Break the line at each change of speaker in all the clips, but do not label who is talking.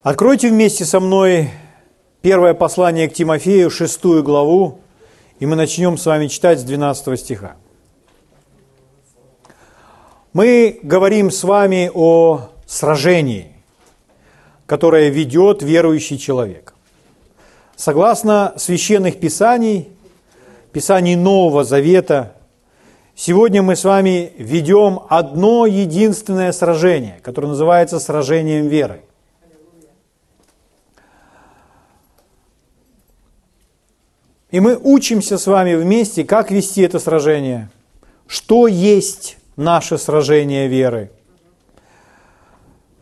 Откройте вместе со мной первое послание к Тимофею, шестую главу, и мы начнем с вами читать с 12 стиха. Мы говорим с вами о сражении, которое ведет верующий человек. Согласно священных писаний, писаний Нового Завета, сегодня мы с вами ведем одно единственное сражение, которое называется сражением веры. И мы учимся с вами вместе, как вести это сражение, что есть наше сражение веры,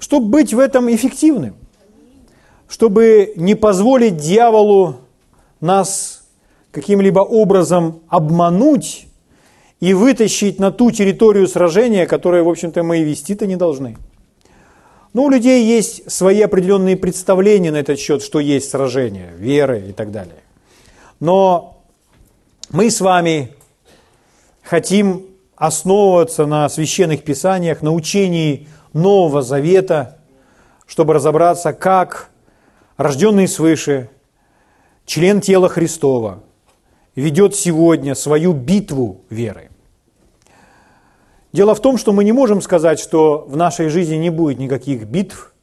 чтобы быть в этом эффективным, чтобы не позволить дьяволу нас каким-либо образом обмануть и вытащить на ту территорию сражения, которую, в общем-то, мы и вести-то не должны. Но у людей есть свои определенные представления на этот счет, что есть сражение, веры и так далее. Но мы с вами хотим основываться на священных писаниях, на учении Нового Завета, чтобы разобраться, как рожденный свыше, член тела Христова, ведет сегодня свою битву веры. Дело в том, что мы не можем сказать, что в нашей жизни не будет никаких битв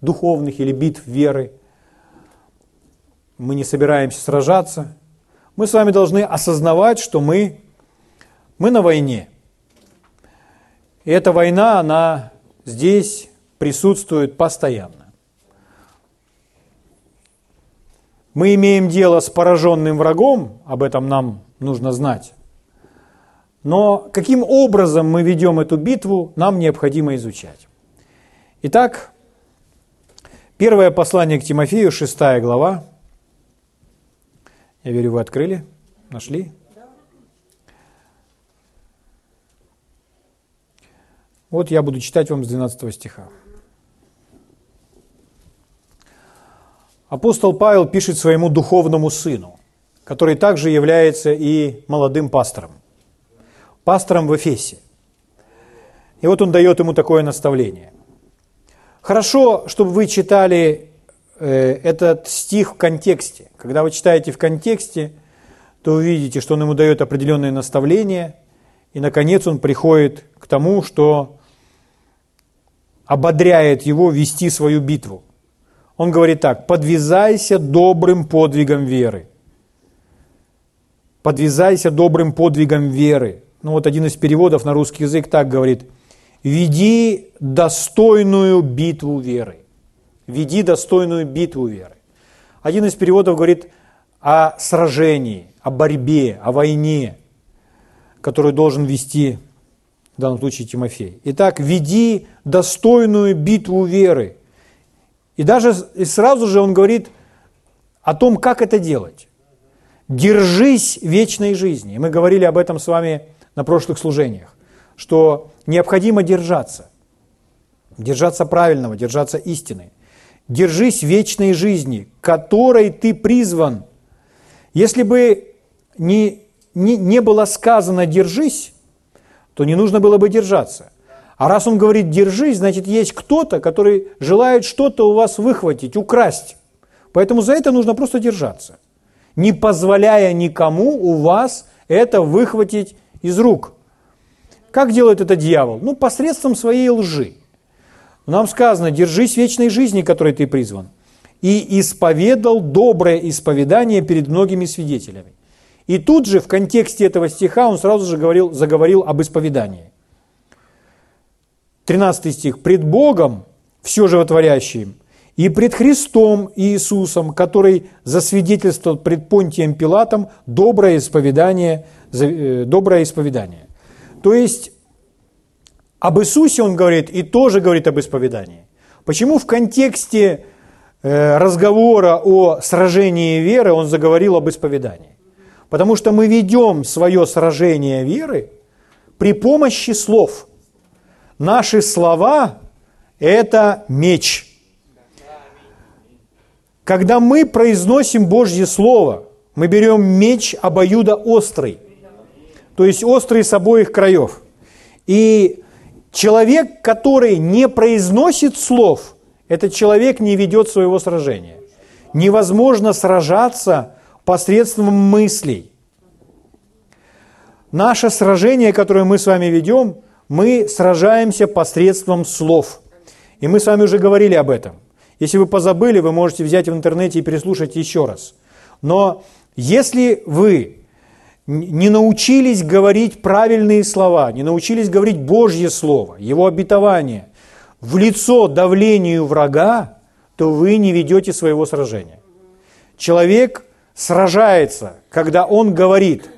духовных или битв веры. Мы не собираемся сражаться – мы с вами должны осознавать, что мы, мы на войне. И эта война, она здесь присутствует постоянно. Мы имеем дело с пораженным врагом, об этом нам нужно знать. Но каким образом мы ведем эту битву, нам необходимо изучать. Итак, первое послание к Тимофею, 6 глава, я верю, вы открыли, нашли. Вот я буду читать вам с 12 стиха. Апостол Павел пишет своему духовному сыну, который также является и молодым пастором, пастором в Эфесе. И вот он дает ему такое наставление. Хорошо, чтобы вы читали этот стих в контексте. Когда вы читаете в контексте, то увидите, что он ему дает определенные наставления, и, наконец, он приходит к тому, что ободряет его вести свою битву. Он говорит так, подвязайся добрым подвигом веры. Подвязайся добрым подвигом веры. Ну вот один из переводов на русский язык так говорит, веди достойную битву веры веди достойную битву веры. Один из переводов говорит о сражении, о борьбе, о войне, которую должен вести в данном случае Тимофей. Итак, веди достойную битву веры. И даже и сразу же он говорит о том, как это делать. Держись вечной жизни. Мы говорили об этом с вами на прошлых служениях, что необходимо держаться. Держаться правильного, держаться истины держись вечной жизни, которой ты призван. Если бы не, не, не было сказано «держись», то не нужно было бы держаться. А раз он говорит «держись», значит, есть кто-то, который желает что-то у вас выхватить, украсть. Поэтому за это нужно просто держаться, не позволяя никому у вас это выхватить из рук. Как делает это дьявол? Ну, посредством своей лжи. Нам сказано, держись вечной жизни, которой ты призван. И исповедал доброе исповедание перед многими свидетелями. И тут же в контексте этого стиха он сразу же говорил, заговорил об исповедании. 13 стих. «Пред Богом, все животворящим, и пред Христом Иисусом, который засвидетельствовал пред Понтием Пилатом доброе исповедание, э, доброе исповедание». То есть об Иисусе он говорит и тоже говорит об исповедании. Почему в контексте э, разговора о сражении веры он заговорил об исповедании? Потому что мы ведем свое сражение веры при помощи слов. Наши слова – это меч. Когда мы произносим Божье Слово, мы берем меч обоюдо острый, то есть острый с обоих краев. И Человек, который не произносит слов, этот человек не ведет своего сражения. Невозможно сражаться посредством мыслей. Наше сражение, которое мы с вами ведем, мы сражаемся посредством слов. И мы с вами уже говорили об этом. Если вы позабыли, вы можете взять в интернете и переслушать еще раз. Но если вы не научились говорить правильные слова, не научились говорить Божье Слово, Его обетование в лицо давлению врага, то вы не ведете своего сражения. Человек сражается, когда он говорит,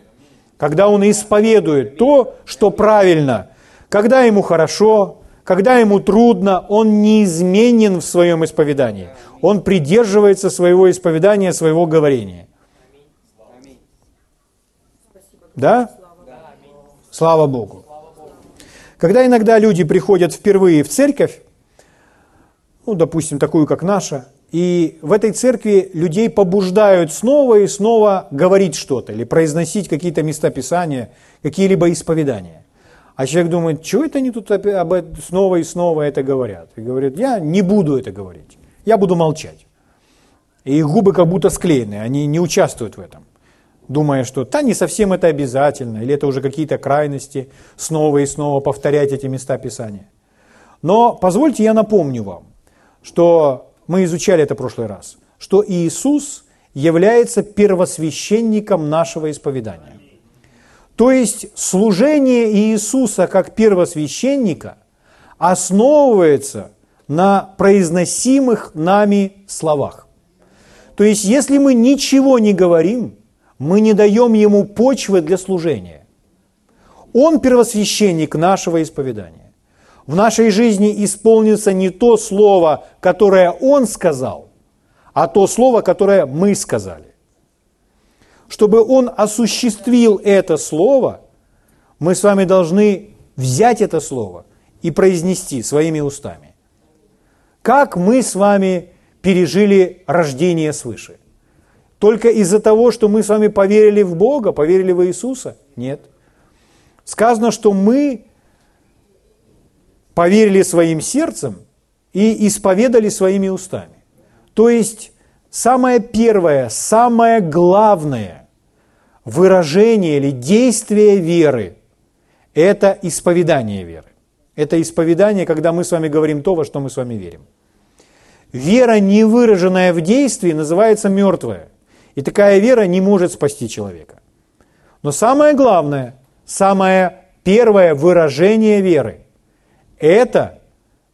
когда он исповедует то, что правильно, когда ему хорошо, когда ему трудно, он неизменен в своем исповедании. Он придерживается своего исповедания, своего говорения. Да? Слава Богу. Когда иногда люди приходят впервые в церковь, ну, допустим, такую, как наша, и в этой церкви людей побуждают снова и снова говорить что-то или произносить какие-то места Писания, какие-либо исповедания. А человек думает, что это они тут об этом снова и снова это говорят? И говорит, я не буду это говорить, я буду молчать. И их губы как будто склеены, они не участвуют в этом думая, что да, не совсем это обязательно, или это уже какие-то крайности, снова и снова повторять эти места Писания. Но позвольте я напомню вам, что мы изучали это в прошлый раз, что Иисус является первосвященником нашего исповедания. То есть служение Иисуса как первосвященника основывается на произносимых нами словах. То есть если мы ничего не говорим, мы не даем ему почвы для служения. Он первосвященник нашего исповедания. В нашей жизни исполнится не то слово, которое он сказал, а то слово, которое мы сказали. Чтобы он осуществил это слово, мы с вами должны взять это слово и произнести своими устами. Как мы с вами пережили рождение свыше? Только из-за того, что мы с вами поверили в Бога, поверили в Иисуса? Нет. Сказано, что мы поверили своим сердцем и исповедали своими устами. То есть самое первое, самое главное выражение или действие веры – это исповедание веры. Это исповедание, когда мы с вами говорим то, во что мы с вами верим. Вера, не выраженная в действии, называется мертвая. И такая вера не может спасти человека. Но самое главное, самое первое выражение веры – это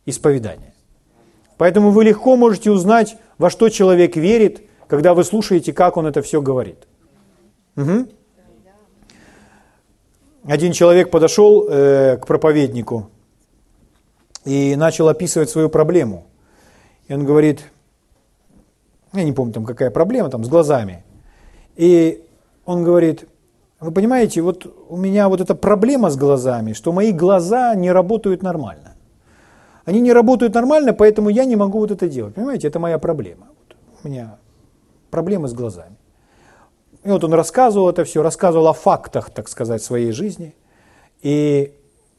исповедание. Поэтому вы легко можете узнать, во что человек верит, когда вы слушаете, как он это все говорит. Угу. Один человек подошел э, к проповеднику и начал описывать свою проблему. И он говорит, я не помню там какая проблема, там с глазами. И он говорит, вы понимаете, вот у меня вот эта проблема с глазами, что мои глаза не работают нормально. Они не работают нормально, поэтому я не могу вот это делать. Понимаете, это моя проблема. Вот у меня проблемы с глазами. И вот он рассказывал это все, рассказывал о фактах, так сказать, своей жизни. И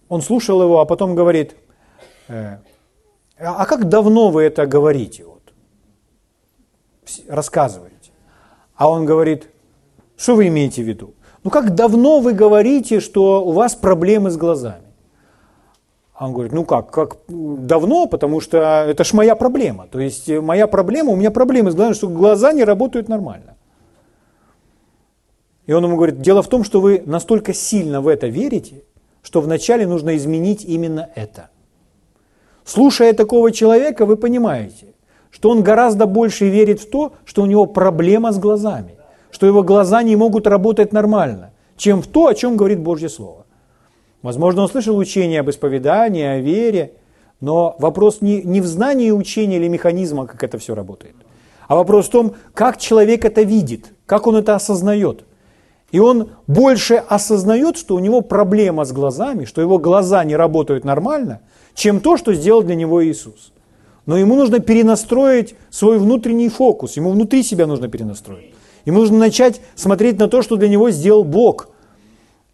он слушал его, а потом говорит, «Э, а как давно вы это говорите? Рассказываете. А он говорит, что вы имеете в виду? Ну как давно вы говорите, что у вас проблемы с глазами? А он говорит, ну как, как давно, потому что это ж моя проблема. То есть э, моя проблема, у меня проблемы с глазами, что глаза не работают нормально. И он ему говорит, дело в том, что вы настолько сильно в это верите, что вначале нужно изменить именно это. Слушая такого человека, вы понимаете, что он гораздо больше верит в то, что у него проблема с глазами, что его глаза не могут работать нормально, чем в то, о чем говорит Божье Слово. Возможно, он слышал учение об исповедании, о вере, но вопрос не, не в знании учения или механизма, как это все работает, а вопрос в том, как человек это видит, как он это осознает. И он больше осознает, что у него проблема с глазами, что его глаза не работают нормально, чем то, что сделал для него Иисус. Но ему нужно перенастроить свой внутренний фокус, ему внутри себя нужно перенастроить. Ему нужно начать смотреть на то, что для него сделал Бог.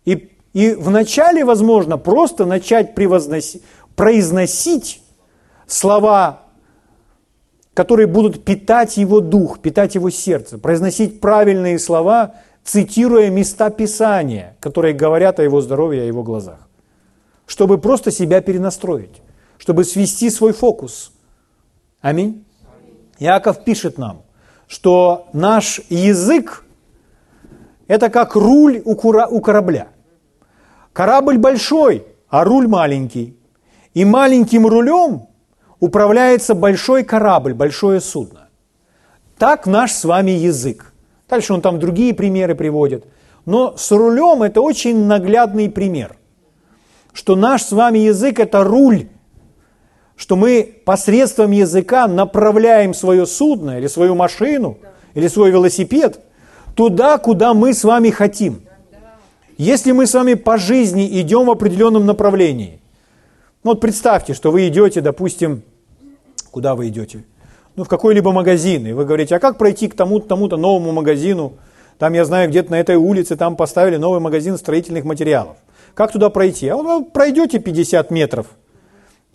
И, и вначале, возможно, просто начать произносить слова которые будут питать его дух, питать его сердце, произносить правильные слова, цитируя места Писания, которые говорят о его здоровье, о его глазах. Чтобы просто себя перенастроить, чтобы свести свой фокус. Аминь. Иаков пишет нам, что наш язык – это как руль у корабля. Корабль большой, а руль маленький. И маленьким рулем управляется большой корабль, большое судно. Так наш с вами язык. Дальше он там другие примеры приводит. Но с рулем это очень наглядный пример, что наш с вами язык – это руль, что мы посредством языка направляем свое судно или свою машину или свой велосипед туда, куда мы с вами хотим. Если мы с вами по жизни идем в определенном направлении, ну вот представьте, что вы идете, допустим, куда вы идете? Ну, в какой-либо магазин, и вы говорите, а как пройти к тому-то, тому-то новому магазину? Там, я знаю, где-то на этой улице там поставили новый магазин строительных материалов. Как туда пройти? А вы пройдете 50 метров –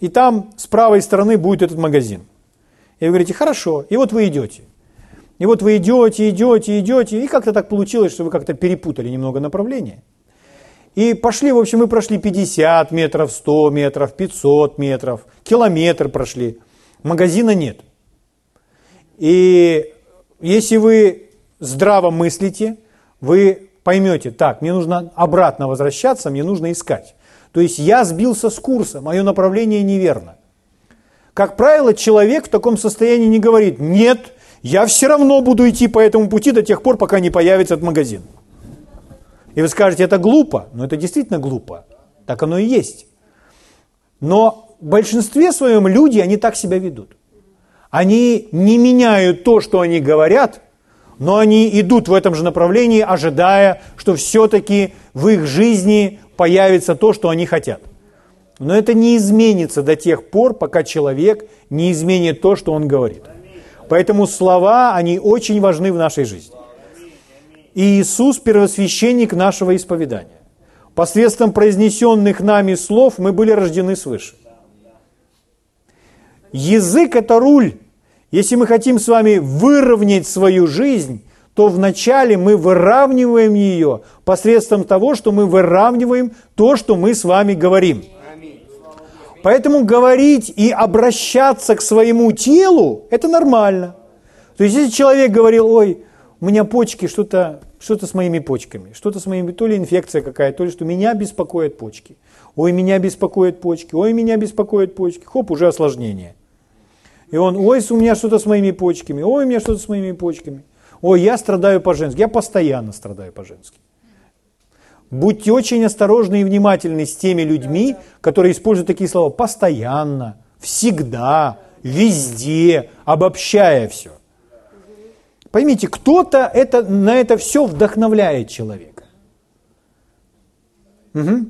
и там с правой стороны будет этот магазин. И вы говорите, хорошо, и вот вы идете. И вот вы идете, идете, идете, и как-то так получилось, что вы как-то перепутали немного направление. И пошли, в общем, мы прошли 50 метров, 100 метров, 500 метров, километр прошли. Магазина нет. И если вы здраво мыслите, вы поймете, так, мне нужно обратно возвращаться, мне нужно искать. То есть я сбился с курса, мое направление неверно. Как правило, человек в таком состоянии не говорит, нет, я все равно буду идти по этому пути до тех пор, пока не появится этот магазин. И вы скажете, это глупо, но это действительно глупо. Так оно и есть. Но в большинстве своем люди, они так себя ведут. Они не меняют то, что они говорят, но они идут в этом же направлении, ожидая, что все-таки в их жизни появится то, что они хотят. Но это не изменится до тех пор, пока человек не изменит то, что он говорит. Поэтому слова, они очень важны в нашей жизни. И Иисус – первосвященник нашего исповедания. Посредством произнесенных нами слов мы были рождены свыше. Язык – это руль. Если мы хотим с вами выровнять свою жизнь, то вначале мы выравниваем ее посредством того, что мы выравниваем то, что мы с вами говорим. Поэтому говорить и обращаться к своему телу – это нормально. То есть, если человек говорил, ой, у меня почки, что-то что с моими почками, что-то с моими, то ли инфекция какая-то, то ли что меня беспокоят почки. Ой, меня беспокоят почки, ой, меня беспокоят почки. Хоп, уже осложнение. И он, ой, у меня что-то с моими почками, ой, у меня что-то с моими почками. Ой, я страдаю по-женски. Я постоянно страдаю по-женски. Будьте очень осторожны и внимательны с теми людьми, которые используют такие слова постоянно, всегда, везде, обобщая все. Поймите, кто-то это, на это все вдохновляет человека. Угу.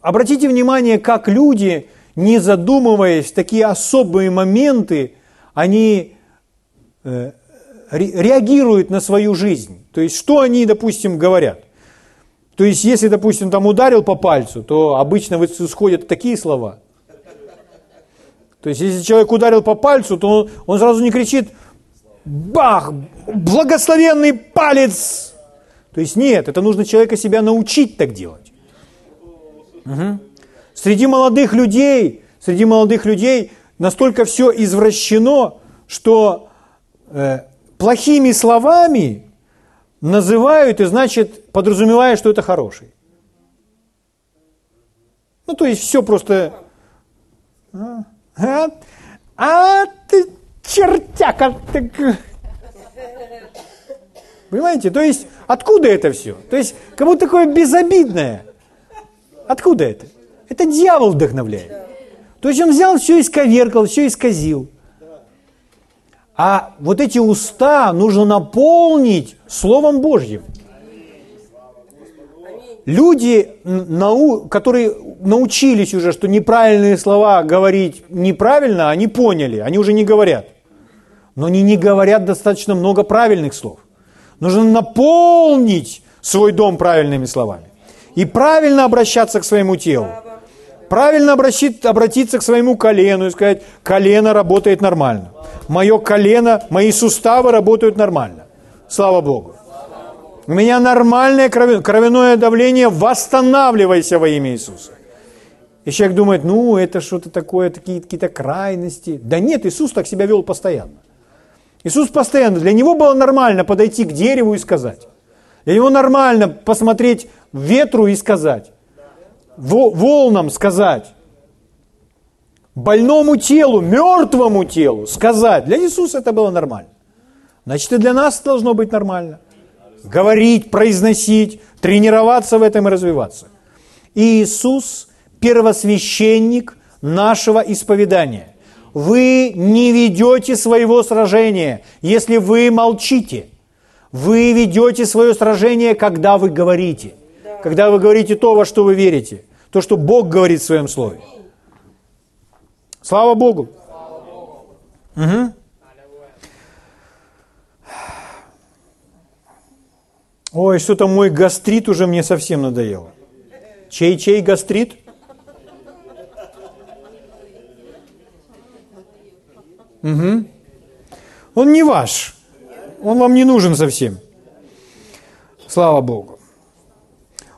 Обратите внимание, как люди, не задумываясь, в такие особые моменты, они э, реагируют на свою жизнь. То есть, что они, допустим, говорят. То есть, если, допустим, там ударил по пальцу, то обычно исходят такие слова. То есть, если человек ударил по пальцу, то он, он сразу не кричит «Бах! Благословенный палец!» То есть, нет, это нужно человека себя научить так делать. Угу. Среди молодых людей, среди молодых людей настолько все извращено, что э, плохими словами называют и, значит, подразумевая, что это хороший. Ну, то есть все просто... А, а, а ты чертяка! Ты... Понимаете? То есть, откуда это все? То есть, будто такое безобидное. Откуда это? Это дьявол вдохновляет. То есть он взял все исковеркал, все исказил. А вот эти уста нужно наполнить Словом Божьим. Люди, которые научились уже, что неправильные слова говорить неправильно, они поняли, они уже не говорят. Но они не говорят достаточно много правильных слов. Нужно наполнить свой дом правильными словами. И правильно обращаться к своему телу. Правильно обращить, обратиться к своему колену и сказать, колено работает нормально. Мое колено, мои суставы работают нормально. Слава Богу. У меня нормальное кровяное давление, восстанавливайся во имя Иисуса. И человек думает, ну, это что-то такое, такие какие-то крайности. Да нет, Иисус так себя вел постоянно. Иисус постоянно, для него было нормально подойти к дереву и сказать. Для него нормально посмотреть ветру и сказать. Волнам сказать. Больному телу, мертвому телу сказать. Для Иисуса это было нормально. Значит, и для нас должно быть нормально. Говорить, произносить, тренироваться в этом и развиваться. Иисус – первосвященник нашего исповедания. Вы не ведете своего сражения, если вы молчите. Вы ведете свое сражение, когда вы говорите. Когда вы говорите то, во что вы верите. То, что Бог говорит в своем слове. Слава Богу. Угу. Ой, что-то мой гастрит уже мне совсем надоело. Чей-чей гастрит? Угу. Он не ваш. Он вам не нужен совсем. Слава Богу.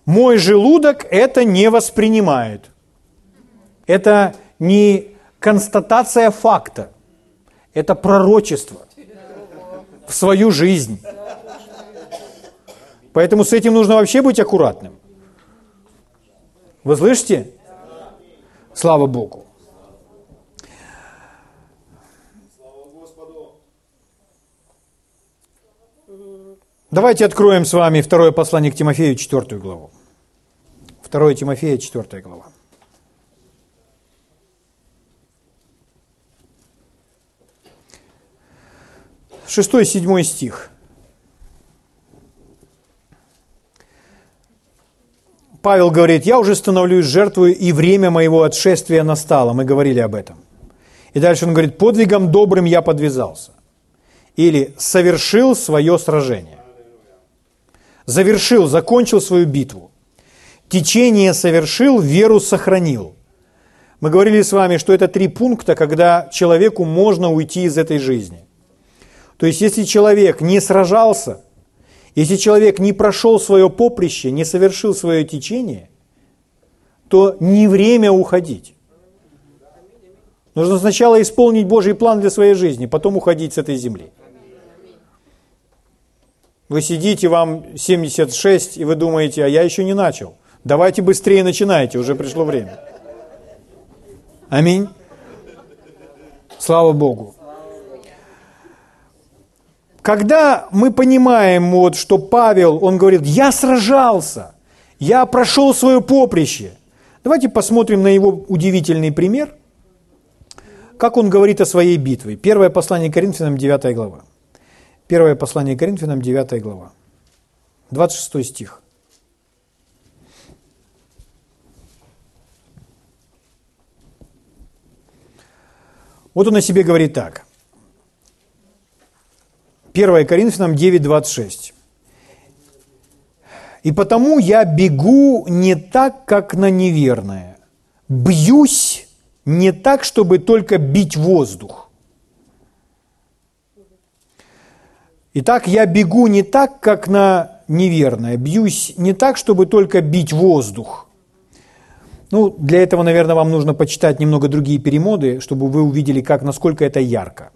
Мой желудок это не воспринимает. Это не констатация факта. Это пророчество в свою жизнь. Поэтому с этим нужно вообще быть аккуратным. Вы слышите? Слава Богу. Давайте откроем с вами второе послание к Тимофею, четвертую главу. Второе Тимофея, четвертая глава. Шестой, седьмой стих. Павел говорит, я уже становлюсь жертвой, и время моего отшествия настало. Мы говорили об этом. И дальше он говорит, подвигом добрым я подвязался. Или совершил свое сражение завершил, закончил свою битву. Течение совершил, веру сохранил. Мы говорили с вами, что это три пункта, когда человеку можно уйти из этой жизни. То есть, если человек не сражался, если человек не прошел свое поприще, не совершил свое течение, то не время уходить. Нужно сначала исполнить Божий план для своей жизни, потом уходить с этой земли. Вы сидите, вам 76, и вы думаете, а я еще не начал. Давайте быстрее начинайте, уже пришло время. Аминь. Слава Богу. Когда мы понимаем, вот, что Павел, он говорит, я сражался, я прошел свое поприще. Давайте посмотрим на его удивительный пример, как он говорит о своей битве. Первое послание Коринфянам, 9 глава. Первое послание Коринфянам, 9 глава. 26 стих. Вот он о себе говорит так. 1 Коринфянам 9, 26. «И потому я бегу не так, как на неверное, бьюсь не так, чтобы только бить воздух, Итак, я бегу не так, как на неверное, бьюсь не так, чтобы только бить воздух. Ну, для этого, наверное, вам нужно почитать немного другие перемоды, чтобы вы увидели, как, насколько это ярко.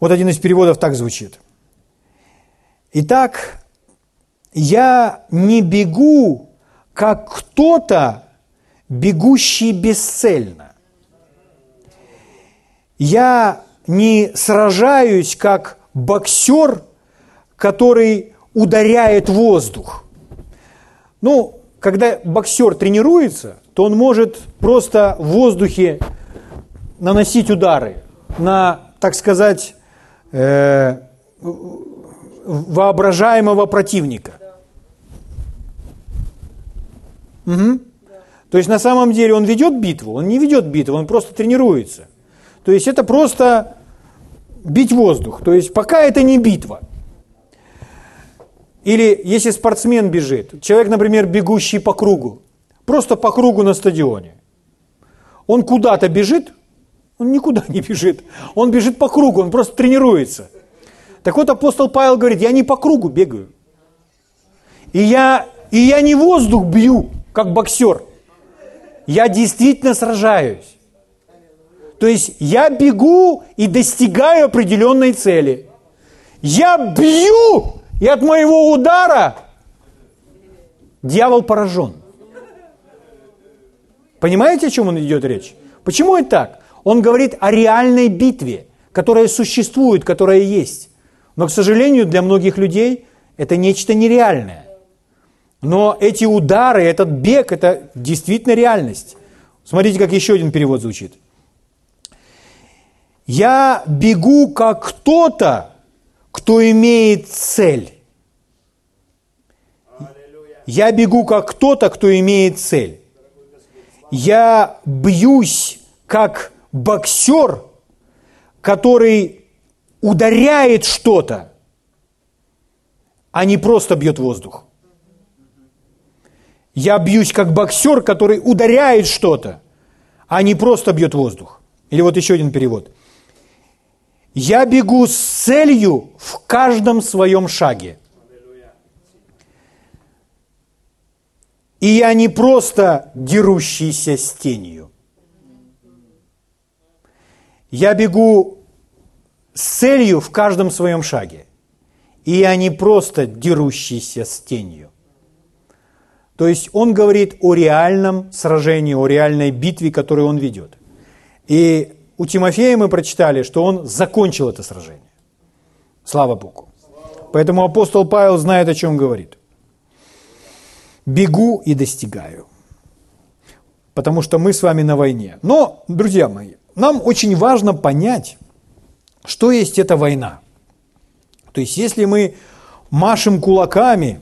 Вот один из переводов так звучит. Итак, я не бегу, как кто-то, бегущий бесцельно. Я не сражаюсь как боксер, который ударяет воздух. Ну, когда боксер тренируется, то он может просто в воздухе наносить удары на, так сказать, э, воображаемого противника. Угу. То есть на самом деле он ведет битву, он не ведет битву, он просто тренируется. То есть это просто бить воздух. То есть пока это не битва. Или если спортсмен бежит, человек, например, бегущий по кругу, просто по кругу на стадионе. Он куда-то бежит, он никуда не бежит. Он бежит по кругу, он просто тренируется. Так вот апостол Павел говорит, я не по кругу бегаю. И я, и я не воздух бью, как боксер. Я действительно сражаюсь. То есть я бегу и достигаю определенной цели. Я бью, и от моего удара дьявол поражен. Понимаете, о чем он идет речь? Почему это так? Он говорит о реальной битве, которая существует, которая есть. Но, к сожалению, для многих людей это нечто нереальное. Но эти удары, этот бег, это действительно реальность. Смотрите, как еще один перевод звучит. Я бегу как кто-то, кто имеет цель. Я бегу как кто-то, кто имеет цель. Я бьюсь как боксер, который ударяет что-то, а не просто бьет воздух. Я бьюсь как боксер, который ударяет что-то, а не просто бьет воздух. Или вот еще один перевод. Я бегу с целью в каждом своем шаге. И я не просто дерущийся с тенью. Я бегу с целью в каждом своем шаге. И я не просто дерущийся с тенью. То есть он говорит о реальном сражении, о реальной битве, которую он ведет. И у Тимофея мы прочитали, что он закончил это сражение. Слава Богу. Поэтому апостол Павел знает, о чем говорит. Бегу и достигаю. Потому что мы с вами на войне. Но, друзья мои, нам очень важно понять, что есть эта война. То есть, если мы машем кулаками,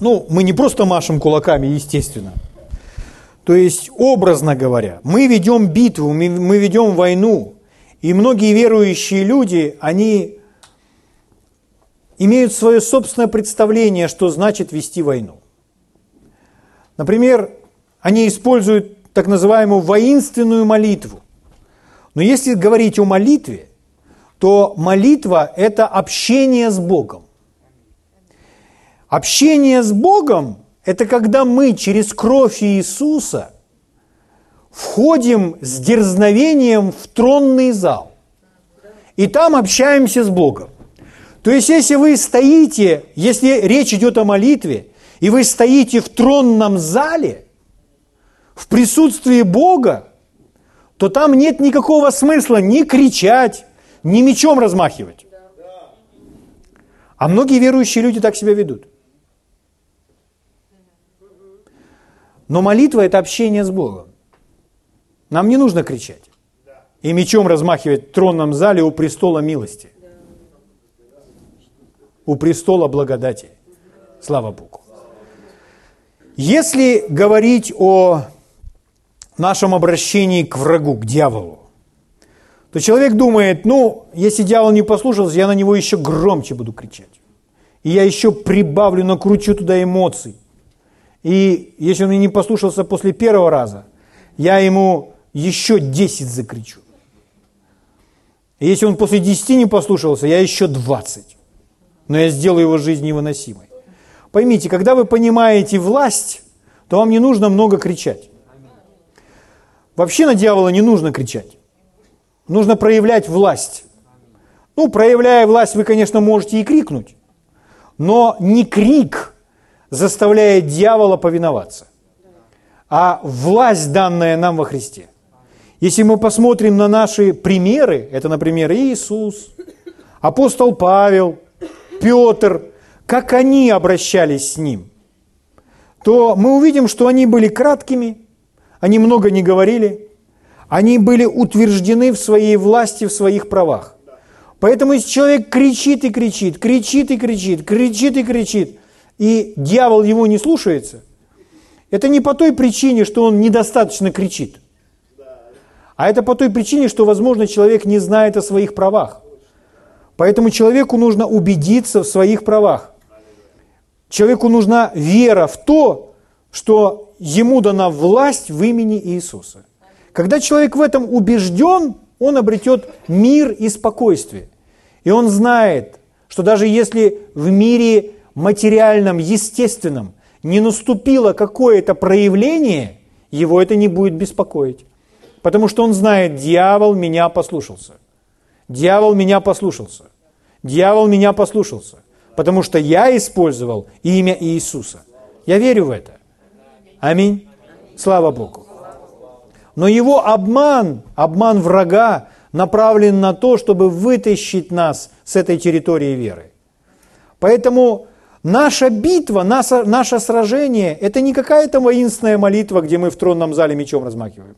ну, мы не просто машем кулаками, естественно – то есть, образно говоря, мы ведем битву, мы, ведем войну, и многие верующие люди, они имеют свое собственное представление, что значит вести войну. Например, они используют так называемую воинственную молитву. Но если говорить о молитве, то молитва – это общение с Богом. Общение с Богом это когда мы через кровь Иисуса входим с дерзновением в тронный зал. И там общаемся с Богом. То есть, если вы стоите, если речь идет о молитве, и вы стоите в тронном зале, в присутствии Бога, то там нет никакого смысла ни кричать, ни мечом размахивать. А многие верующие люди так себя ведут. Но молитва – это общение с Богом. Нам не нужно кричать и мечом размахивать в тронном зале у престола милости, у престола благодати. Слава Богу. Если говорить о нашем обращении к врагу, к дьяволу, то человек думает, ну, если дьявол не послушался, я на него еще громче буду кричать. И я еще прибавлю, накручу туда эмоций. И если он не послушался после первого раза, я ему еще 10 закричу. И если он после 10 не послушался, я еще 20. Но я сделаю его жизнь невыносимой. Поймите, когда вы понимаете власть, то вам не нужно много кричать. Вообще на дьявола не нужно кричать. Нужно проявлять власть. Ну, проявляя власть, вы, конечно, можете и крикнуть. Но не крик – заставляет дьявола повиноваться, а власть, данная нам во Христе. Если мы посмотрим на наши примеры, это, например, Иисус, апостол Павел, Петр, как они обращались с Ним, то мы увидим, что они были краткими, они много не говорили, они были утверждены в своей власти, в своих правах. Поэтому если человек кричит и кричит, кричит и кричит, кричит и кричит, и дьявол его не слушается, это не по той причине, что он недостаточно кричит, а это по той причине, что, возможно, человек не знает о своих правах. Поэтому человеку нужно убедиться в своих правах. Человеку нужна вера в то, что ему дана власть в имени Иисуса. Когда человек в этом убежден, он обретет мир и спокойствие. И он знает, что даже если в мире материальном, естественном не наступило какое-то проявление, его это не будет беспокоить. Потому что он знает, дьявол меня послушался. Дьявол меня послушался. Дьявол меня послушался. Потому что я использовал имя Иисуса. Я верю в это. Аминь. Слава Богу. Но его обман, обман врага направлен на то, чтобы вытащить нас с этой территории веры. Поэтому наша битва, наше, наше сражение – это не какая-то воинственная молитва, где мы в тронном зале мечом размахиваем.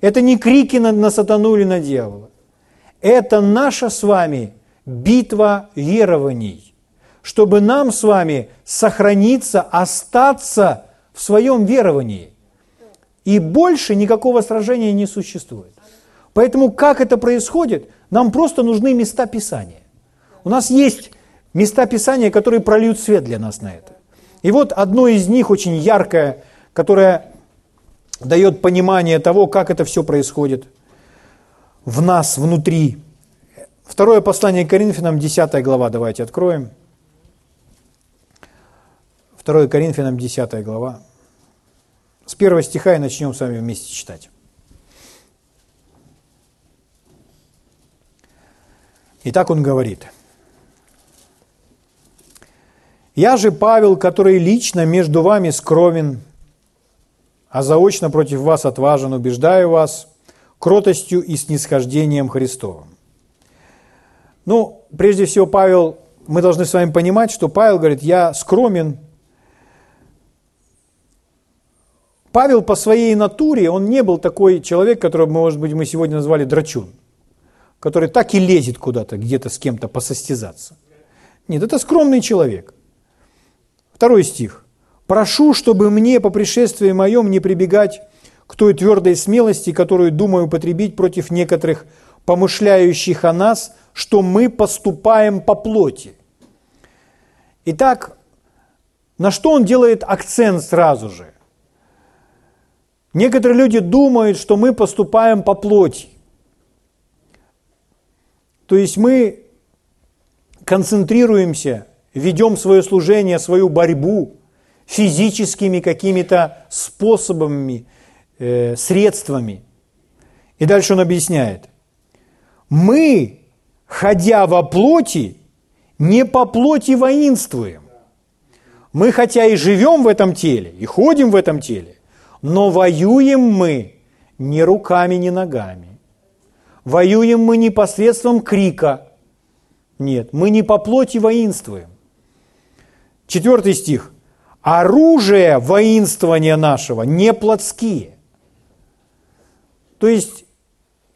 Это не крики на, на сатану или на дьявола. Это наша с вами битва верований, чтобы нам с вами сохраниться, остаться в своем веровании. И больше никакого сражения не существует. Поэтому как это происходит? Нам просто нужны места Писания. У нас есть места Писания, которые прольют свет для нас на это. И вот одно из них очень яркое, которое дает понимание того, как это все происходит в нас, внутри. Второе послание к Коринфянам, 10 глава, давайте откроем. Второе Коринфянам, 10 глава. С первого стиха и начнем с вами вместе читать. Итак, он говорит. «Я же Павел, который лично между вами скромен, а заочно против вас отважен, убеждаю вас кротостью и снисхождением Христовым». Ну, прежде всего, Павел, мы должны с вами понимать, что Павел говорит, я скромен. Павел по своей натуре, он не был такой человек, которого, может быть, мы сегодня назвали драчун, который так и лезет куда-то, где-то с кем-то посостязаться. Нет, это скромный человек. Второй стих. «Прошу, чтобы мне по пришествии моем не прибегать к той твердой смелости, которую думаю употребить против некоторых помышляющих о нас, что мы поступаем по плоти». Итак, на что он делает акцент сразу же? Некоторые люди думают, что мы поступаем по плоти. То есть мы концентрируемся, ведем свое служение, свою борьбу физическими какими-то способами, э, средствами. И дальше он объясняет. Мы, ходя во плоти, не по плоти воинствуем. Мы хотя и живем в этом теле, и ходим в этом теле, но воюем мы не руками, не ногами. Воюем мы не посредством крика. Нет, мы не по плоти воинствуем. Четвертый стих. Оружие воинствования нашего не плотские. То есть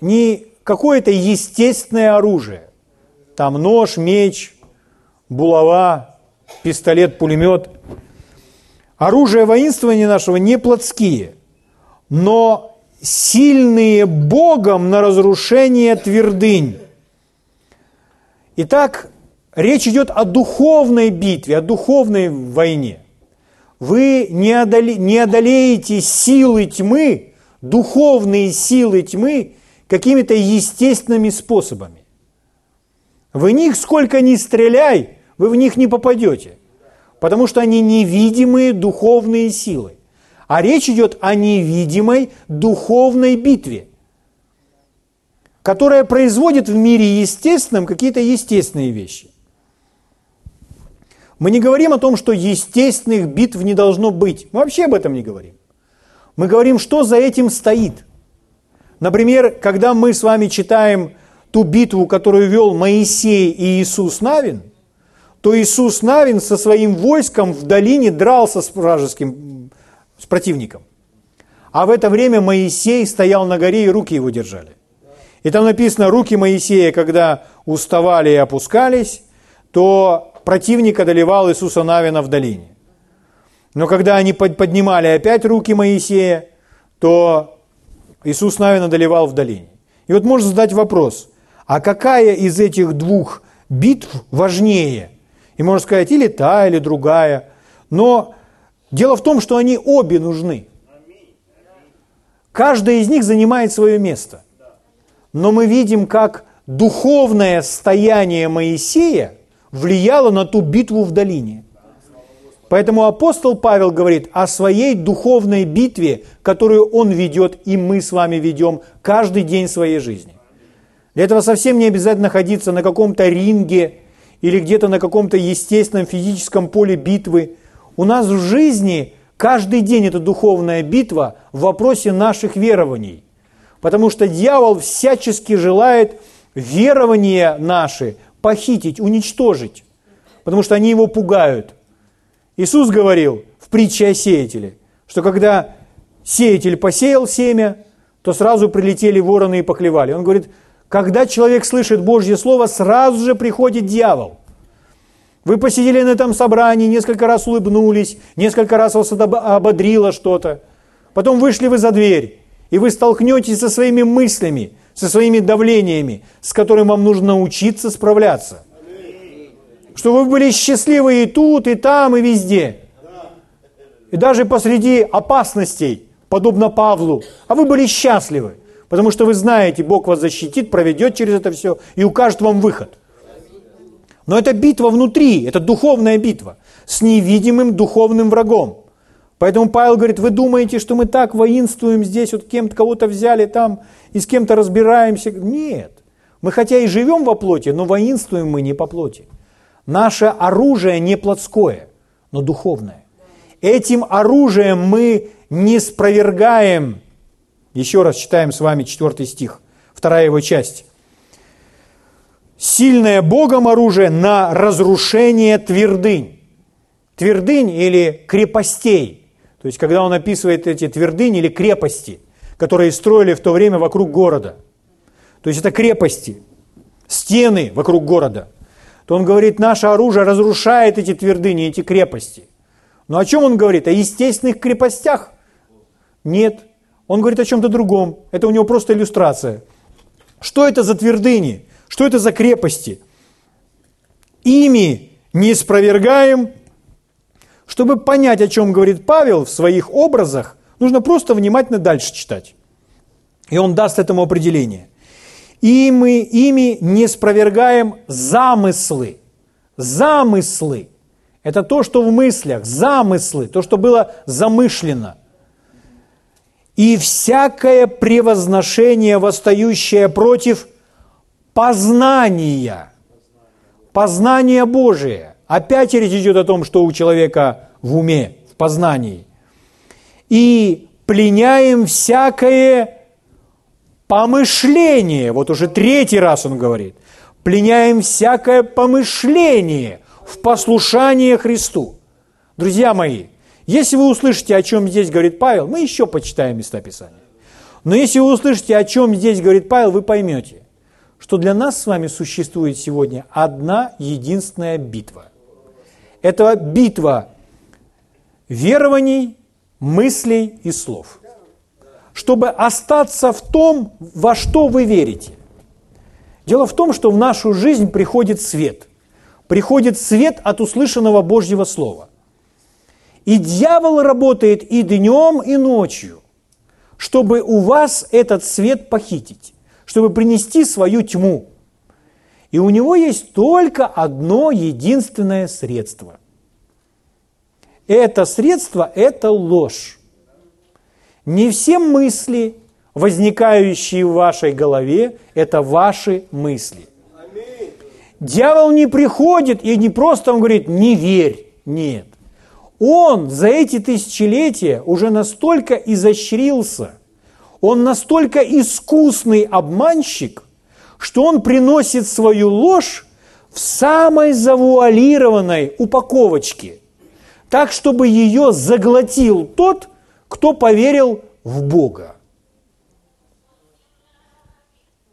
не какое-то естественное оружие. Там нож, меч, булава, пистолет, пулемет. Оружие воинствования нашего не плотские, но сильные Богом на разрушение твердынь. Итак, речь идет о духовной битве, о духовной войне. Вы не, одоле, не одолеете силы тьмы, духовные силы тьмы, какими-то естественными способами. В них сколько ни стреляй, вы в них не попадете, потому что они невидимые духовные силы. А речь идет о невидимой духовной битве, которая производит в мире естественном какие-то естественные вещи. Мы не говорим о том, что естественных битв не должно быть. Мы вообще об этом не говорим. Мы говорим, что за этим стоит. Например, когда мы с вами читаем ту битву, которую вел Моисей и Иисус Навин, то Иисус Навин со своим войском в долине дрался с вражеским с противником. А в это время Моисей стоял на горе, и руки его держали. И там написано, руки Моисея, когда уставали и опускались, то противник одолевал Иисуса Навина в долине. Но когда они поднимали опять руки Моисея, то Иисус Навин одолевал в долине. И вот можно задать вопрос, а какая из этих двух битв важнее? И можно сказать, или та, или другая. Но Дело в том, что они обе нужны. Каждая из них занимает свое место. Но мы видим, как духовное стояние Моисея влияло на ту битву в долине. Поэтому апостол Павел говорит о своей духовной битве, которую он ведет, и мы с вами ведем каждый день своей жизни. Для этого совсем не обязательно находиться на каком-то ринге или где-то на каком-то естественном физическом поле битвы. У нас в жизни каждый день это духовная битва в вопросе наших верований. Потому что дьявол всячески желает верования наши похитить, уничтожить. Потому что они его пугают. Иисус говорил в притче о сеятеле, что когда сеятель посеял семя, то сразу прилетели вороны и поклевали. Он говорит, когда человек слышит Божье Слово, сразу же приходит дьявол. Вы посидели на этом собрании, несколько раз улыбнулись, несколько раз вас ободрило что-то. Потом вышли вы за дверь, и вы столкнетесь со своими мыслями, со своими давлениями, с которыми вам нужно научиться справляться что вы были счастливы и тут, и там, и везде. И даже посреди опасностей, подобно Павлу. А вы были счастливы, потому что вы знаете, Бог вас защитит, проведет через это все и укажет вам выход. Но это битва внутри, это духовная битва с невидимым духовным врагом. Поэтому Павел говорит, вы думаете, что мы так воинствуем здесь, вот кем-то кого-то взяли там и с кем-то разбираемся? Нет. Мы хотя и живем во плоти, но воинствуем мы не по плоти. Наше оружие не плотское, но духовное. Этим оружием мы не спровергаем. Еще раз читаем с вами четвертый стих, вторая его часть. Сильное Богом оружие на разрушение твердынь. Твердынь или крепостей. То есть, когда он описывает эти твердыни или крепости, которые строили в то время вокруг города. То есть, это крепости, стены вокруг города – то он говорит, наше оружие разрушает эти твердыни, эти крепости. Но о чем он говорит? О естественных крепостях? Нет. Он говорит о чем-то другом. Это у него просто иллюстрация. Что это за твердыни? Что это за крепости? Ими не спровергаем. Чтобы понять, о чем говорит Павел в своих образах, нужно просто внимательно дальше читать. И он даст этому определение и мы ими не спровергаем замыслы. Замыслы. Это то, что в мыслях, замыслы, то, что было замышлено. И всякое превозношение, восстающее против познания, познания Божия. Опять речь идет о том, что у человека в уме, в познании. И пленяем всякое помышление, вот уже третий раз он говорит, пленяем всякое помышление в послушание Христу. Друзья мои, если вы услышите, о чем здесь говорит Павел, мы еще почитаем места Писания. Но если вы услышите, о чем здесь говорит Павел, вы поймете, что для нас с вами существует сегодня одна единственная битва. Это битва верований, мыслей и слов чтобы остаться в том, во что вы верите. Дело в том, что в нашу жизнь приходит свет. Приходит свет от услышанного Божьего Слова. И дьявол работает и днем, и ночью, чтобы у вас этот свет похитить, чтобы принести свою тьму. И у него есть только одно единственное средство. Это средство – это ложь. Не все мысли, возникающие в вашей голове, это ваши мысли. Дьявол не приходит и не просто он говорит, не верь. Нет. Он за эти тысячелетия уже настолько изощрился, он настолько искусный обманщик, что он приносит свою ложь в самой завуалированной упаковочке, так, чтобы ее заглотил тот, кто поверил в Бога.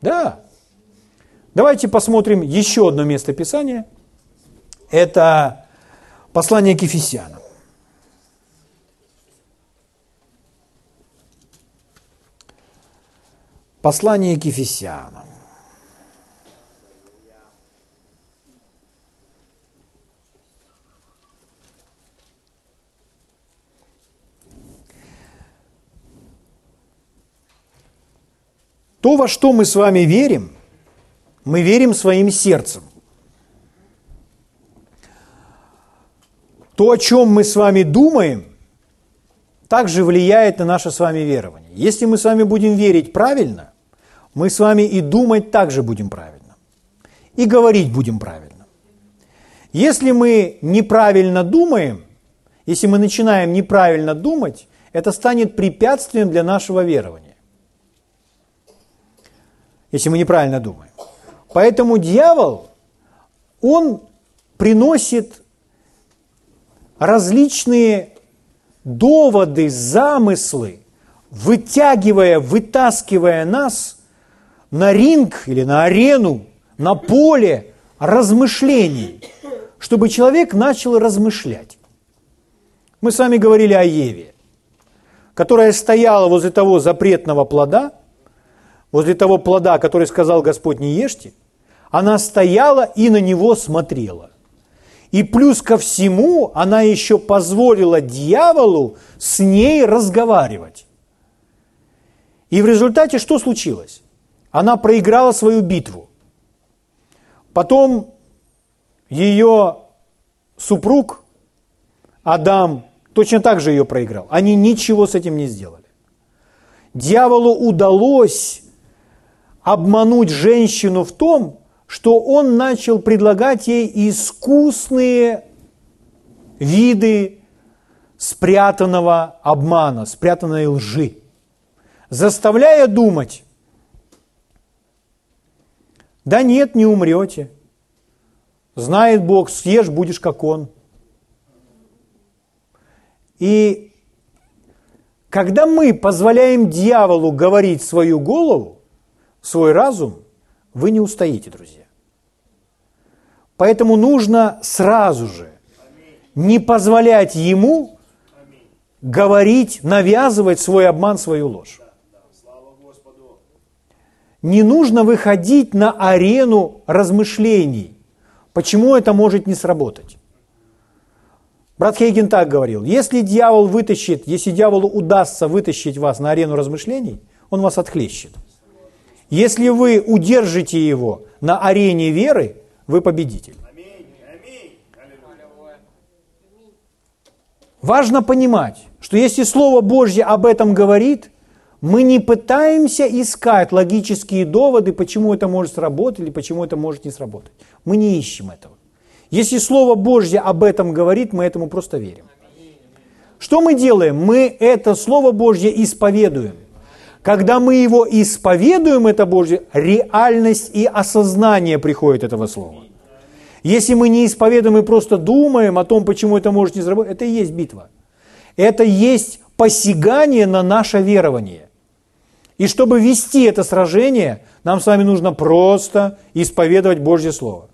Да. Давайте посмотрим еще одно место Писания. Это послание к Ефесянам. Послание к Ефесянам. То, во что мы с вами верим, мы верим своим сердцем. То, о чем мы с вами думаем, также влияет на наше с вами верование. Если мы с вами будем верить правильно, мы с вами и думать также будем правильно. И говорить будем правильно. Если мы неправильно думаем, если мы начинаем неправильно думать, это станет препятствием для нашего верования. Если мы неправильно думаем. Поэтому дьявол, он приносит различные доводы, замыслы, вытягивая, вытаскивая нас на ринг или на арену, на поле размышлений, чтобы человек начал размышлять. Мы с вами говорили о Еве, которая стояла возле того запретного плода, возле того плода, который сказал Господь не ешьте, она стояла и на него смотрела. И плюс ко всему она еще позволила дьяволу с ней разговаривать. И в результате что случилось? Она проиграла свою битву. Потом ее супруг Адам точно так же ее проиграл. Они ничего с этим не сделали. Дьяволу удалось обмануть женщину в том, что он начал предлагать ей искусные виды спрятанного обмана, спрятанной лжи, заставляя думать, да нет, не умрете. Знает Бог, съешь, будешь как Он. И когда мы позволяем дьяволу говорить свою голову, свой разум, вы не устоите, друзья. Поэтому нужно сразу же не позволять ему говорить, навязывать свой обман, свою ложь. Не нужно выходить на арену размышлений. Почему это может не сработать? Брат Хейген так говорил, если дьявол вытащит, если дьяволу удастся вытащить вас на арену размышлений, он вас отхлещет. Если вы удержите его на арене веры, вы победитель. Важно понимать, что если Слово Божье об этом говорит, мы не пытаемся искать логические доводы, почему это может сработать или почему это может не сработать. Мы не ищем этого. Если Слово Божье об этом говорит, мы этому просто верим. Что мы делаем? Мы это Слово Божье исповедуем. Когда мы его исповедуем, это Божье, реальность и осознание приходит этого слова. Если мы не исповедуем и просто думаем о том, почему это может не сработать, это и есть битва. Это есть посягание на наше верование. И чтобы вести это сражение, нам с вами нужно просто исповедовать Божье Слово.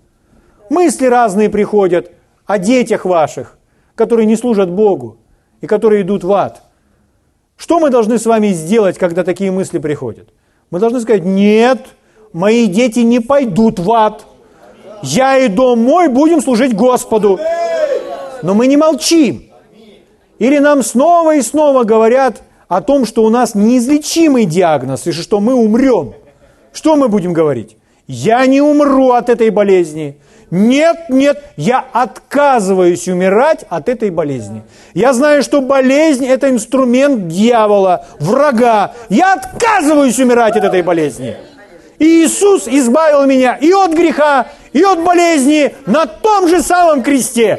Мысли разные приходят о детях ваших, которые не служат Богу и которые идут в ад – что мы должны с вами сделать, когда такие мысли приходят? Мы должны сказать, нет, мои дети не пойдут в ад. Я и дом мой будем служить Господу. Но мы не молчим. Или нам снова и снова говорят о том, что у нас неизлечимый диагноз, и что мы умрем. Что мы будем говорить? Я не умру от этой болезни. Нет, нет, я отказываюсь умирать от этой болезни. Я знаю, что болезнь – это инструмент дьявола, врага. Я отказываюсь умирать от этой болезни. И Иисус избавил меня и от греха, и от болезни на том же самом кресте.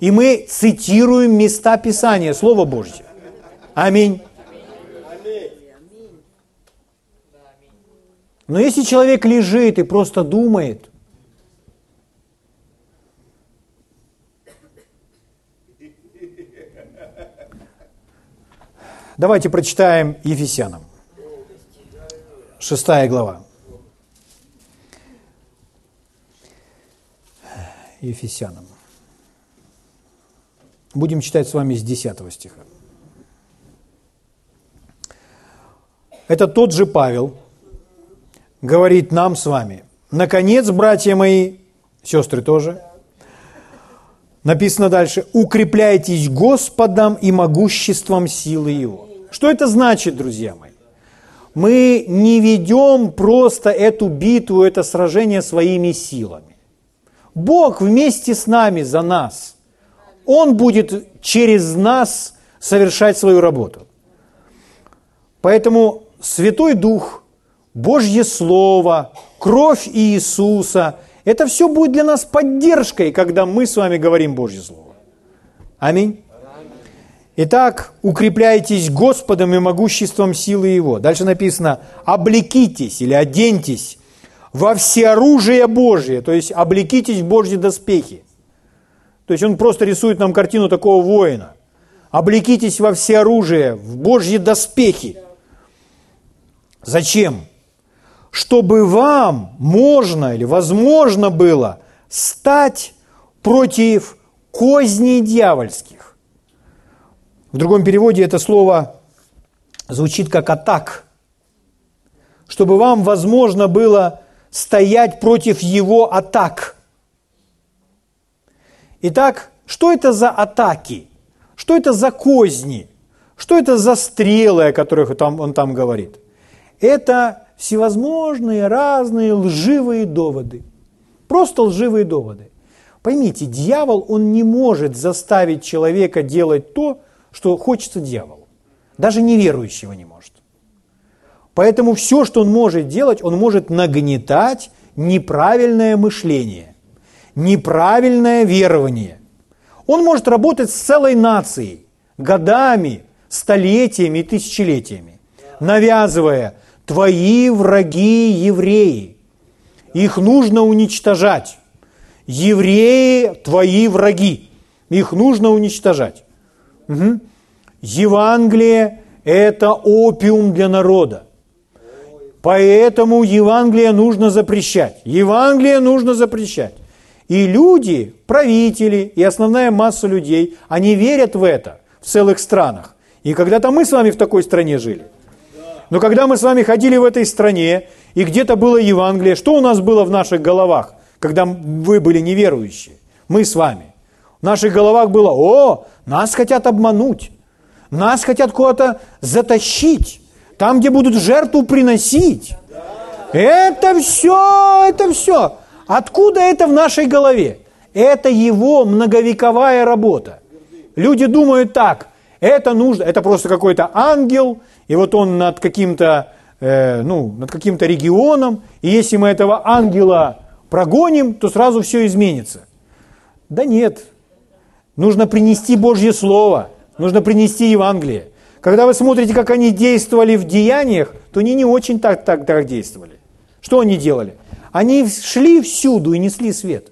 И мы цитируем места Писания, Слово Божье. Аминь. Но если человек лежит и просто думает, Давайте прочитаем Ефесянам. Шестая глава. Ефесянам. Будем читать с вами с 10 стиха. Это тот же Павел, говорит нам с вами. Наконец, братья мои, сестры тоже, написано дальше, укрепляйтесь Господом и могуществом силы Его. Что это значит, друзья мои? мы не ведем просто эту битву, это сражение своими силами. Бог вместе с нами за нас. Он будет через нас совершать свою работу. Поэтому Святой Дух, Божье Слово, кровь Иисуса – это все будет для нас поддержкой, когда мы с вами говорим Божье Слово. Аминь. Итак, укрепляйтесь Господом и могуществом силы Его. Дальше написано, облекитесь или оденьтесь во всеоружие Божие, то есть облекитесь в Божьи доспехи. То есть он просто рисует нам картину такого воина. Облекитесь во всеоружие, в Божьи доспехи. Зачем? Чтобы вам можно или возможно было стать против козней дьявольских. В другом переводе это слово звучит как атак. Чтобы вам возможно было стоять против его атак. Итак, что это за атаки? Что это за козни? Что это за стрелы, о которых он там говорит? Это всевозможные разные лживые доводы. Просто лживые доводы. Поймите, дьявол, он не может заставить человека делать то, что хочется дьяволу. Даже неверующего не может. Поэтому все, что он может делать, он может нагнетать неправильное мышление, неправильное верование. Он может работать с целой нацией, годами, столетиями и тысячелетиями, навязывая «твои враги евреи, их нужно уничтожать». Евреи – твои враги, их нужно уничтожать. Угу. Евангелие – это опиум для народа. Поэтому Евангелие нужно запрещать. Евангелие нужно запрещать. И люди, правители и основная масса людей, они верят в это в целых странах. И когда-то мы с вами в такой стране жили. Но когда мы с вами ходили в этой стране, и где-то было Евангелие, что у нас было в наших головах, когда вы были неверующие? Мы с вами. В наших головах было, о, нас хотят обмануть, нас хотят куда-то затащить, там, где будут жертву приносить. Это все, это все. Откуда это в нашей голове? Это его многовековая работа. Люди думают так, это нужно, это просто какой-то ангел, и вот он над каким-то, э, ну, над каким-то регионом, и если мы этого ангела прогоним, то сразу все изменится. Да нет, нужно принести Божье Слово, нужно принести Евангелие. Когда вы смотрите, как они действовали в деяниях, то они не очень так, так, так действовали. Что они делали? Они шли всюду и несли свет.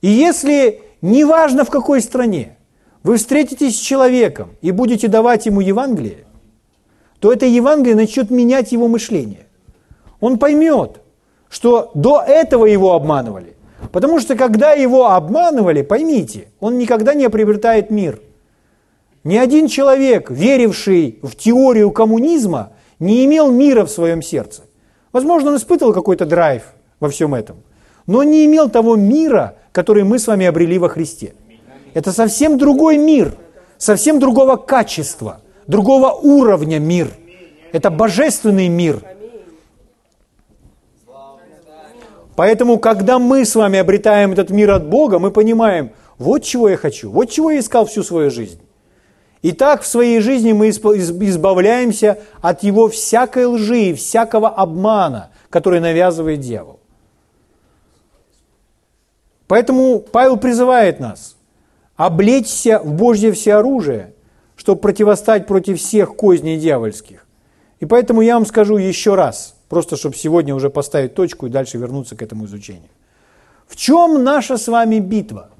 И если, неважно в какой стране, вы встретитесь с человеком и будете давать ему Евангелие, то это Евангелие начнет менять его мышление. Он поймет, что до этого его обманывали. Потому что когда его обманывали, поймите, он никогда не приобретает мир. Ни один человек, веривший в теорию коммунизма, не имел мира в своем сердце. Возможно, он испытывал какой-то драйв во всем этом, но не имел того мира, который мы с вами обрели во Христе. Это совсем другой мир, совсем другого качества, другого уровня мир. Это божественный мир. Поэтому, когда мы с вами обретаем этот мир от Бога, мы понимаем, вот чего я хочу, вот чего я искал всю свою жизнь. И так в своей жизни мы избавляемся от его всякой лжи и всякого обмана, который навязывает дьявол. Поэтому Павел призывает нас облечься в Божье всеоружие, чтобы противостать против всех козней дьявольских. И поэтому я вам скажу еще раз, просто чтобы сегодня уже поставить точку и дальше вернуться к этому изучению. В чем наша с вами битва?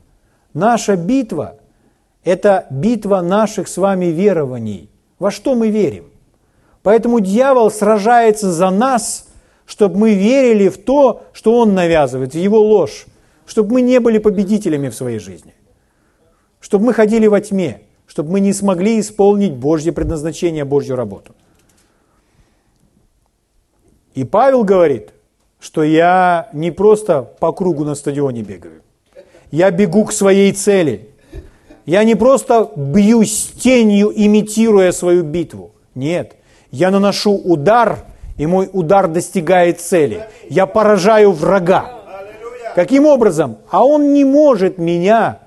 Наша битва – это битва наших с вами верований. Во что мы верим? Поэтому дьявол сражается за нас, чтобы мы верили в то, что он навязывает, в его ложь, чтобы мы не были победителями в своей жизни, чтобы мы ходили во тьме, чтобы мы не смогли исполнить Божье предназначение, Божью работу. И Павел говорит, что я не просто по кругу на стадионе бегаю, я бегу к своей цели. Я не просто бьюсь тенью, имитируя свою битву. Нет, Я наношу удар, и мой удар достигает цели. Я поражаю врага. Каким образом? А он не может меня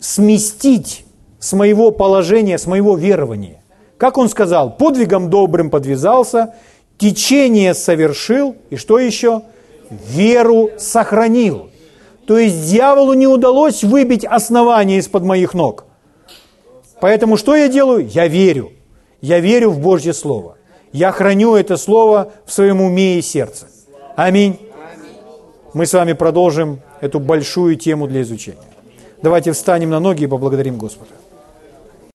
сместить с моего положения, с моего верования. Как он сказал, подвигом добрым подвязался, течение совершил, и что еще? Веру сохранил. То есть дьяволу не удалось выбить основание из-под моих ног. Поэтому что я делаю? Я верю. Я верю в Божье Слово. Я храню это Слово в своем уме и сердце. Аминь. Мы с вами продолжим эту большую тему для изучения. Давайте встанем на ноги и поблагодарим Господа.